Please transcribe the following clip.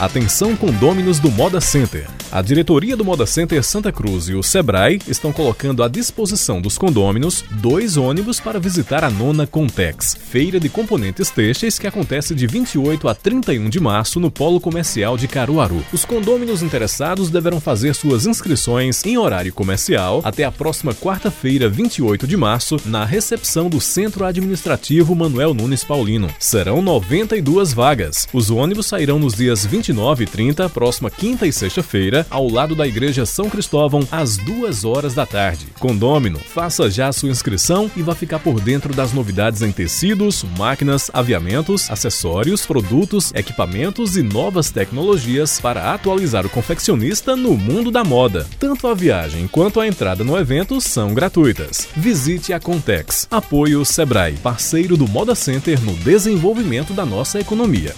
Atenção condôminos do Moda Center. A diretoria do Moda Center Santa Cruz e o Sebrae estão colocando à disposição dos condôminos dois ônibus para visitar a nona Contex, feira de componentes têxteis que acontece de 28 a 31 de março no Polo Comercial de Caruaru. Os condôminos interessados deverão fazer suas inscrições em horário comercial até a próxima quarta-feira, 28 de março, na recepção do Centro Administrativo Manuel Nunes Paulino. Serão 92 vagas. Os ônibus sairão nos dias 29 e 30, próxima quinta e sexta-feira, ao lado da Igreja São Cristóvão, às duas horas da tarde. Condômino, faça já sua inscrição e vá ficar por dentro das novidades em tecidos, máquinas, aviamentos, acessórios, produtos, equipamentos e novas tecnologias para atualizar o confeccionista no mundo da moda. Tanto a viagem quanto a entrada no evento são gratuitas. Visite a Contex. Apoio Sebrae, parceiro do Moda Center no desenvolvimento da nossa economia.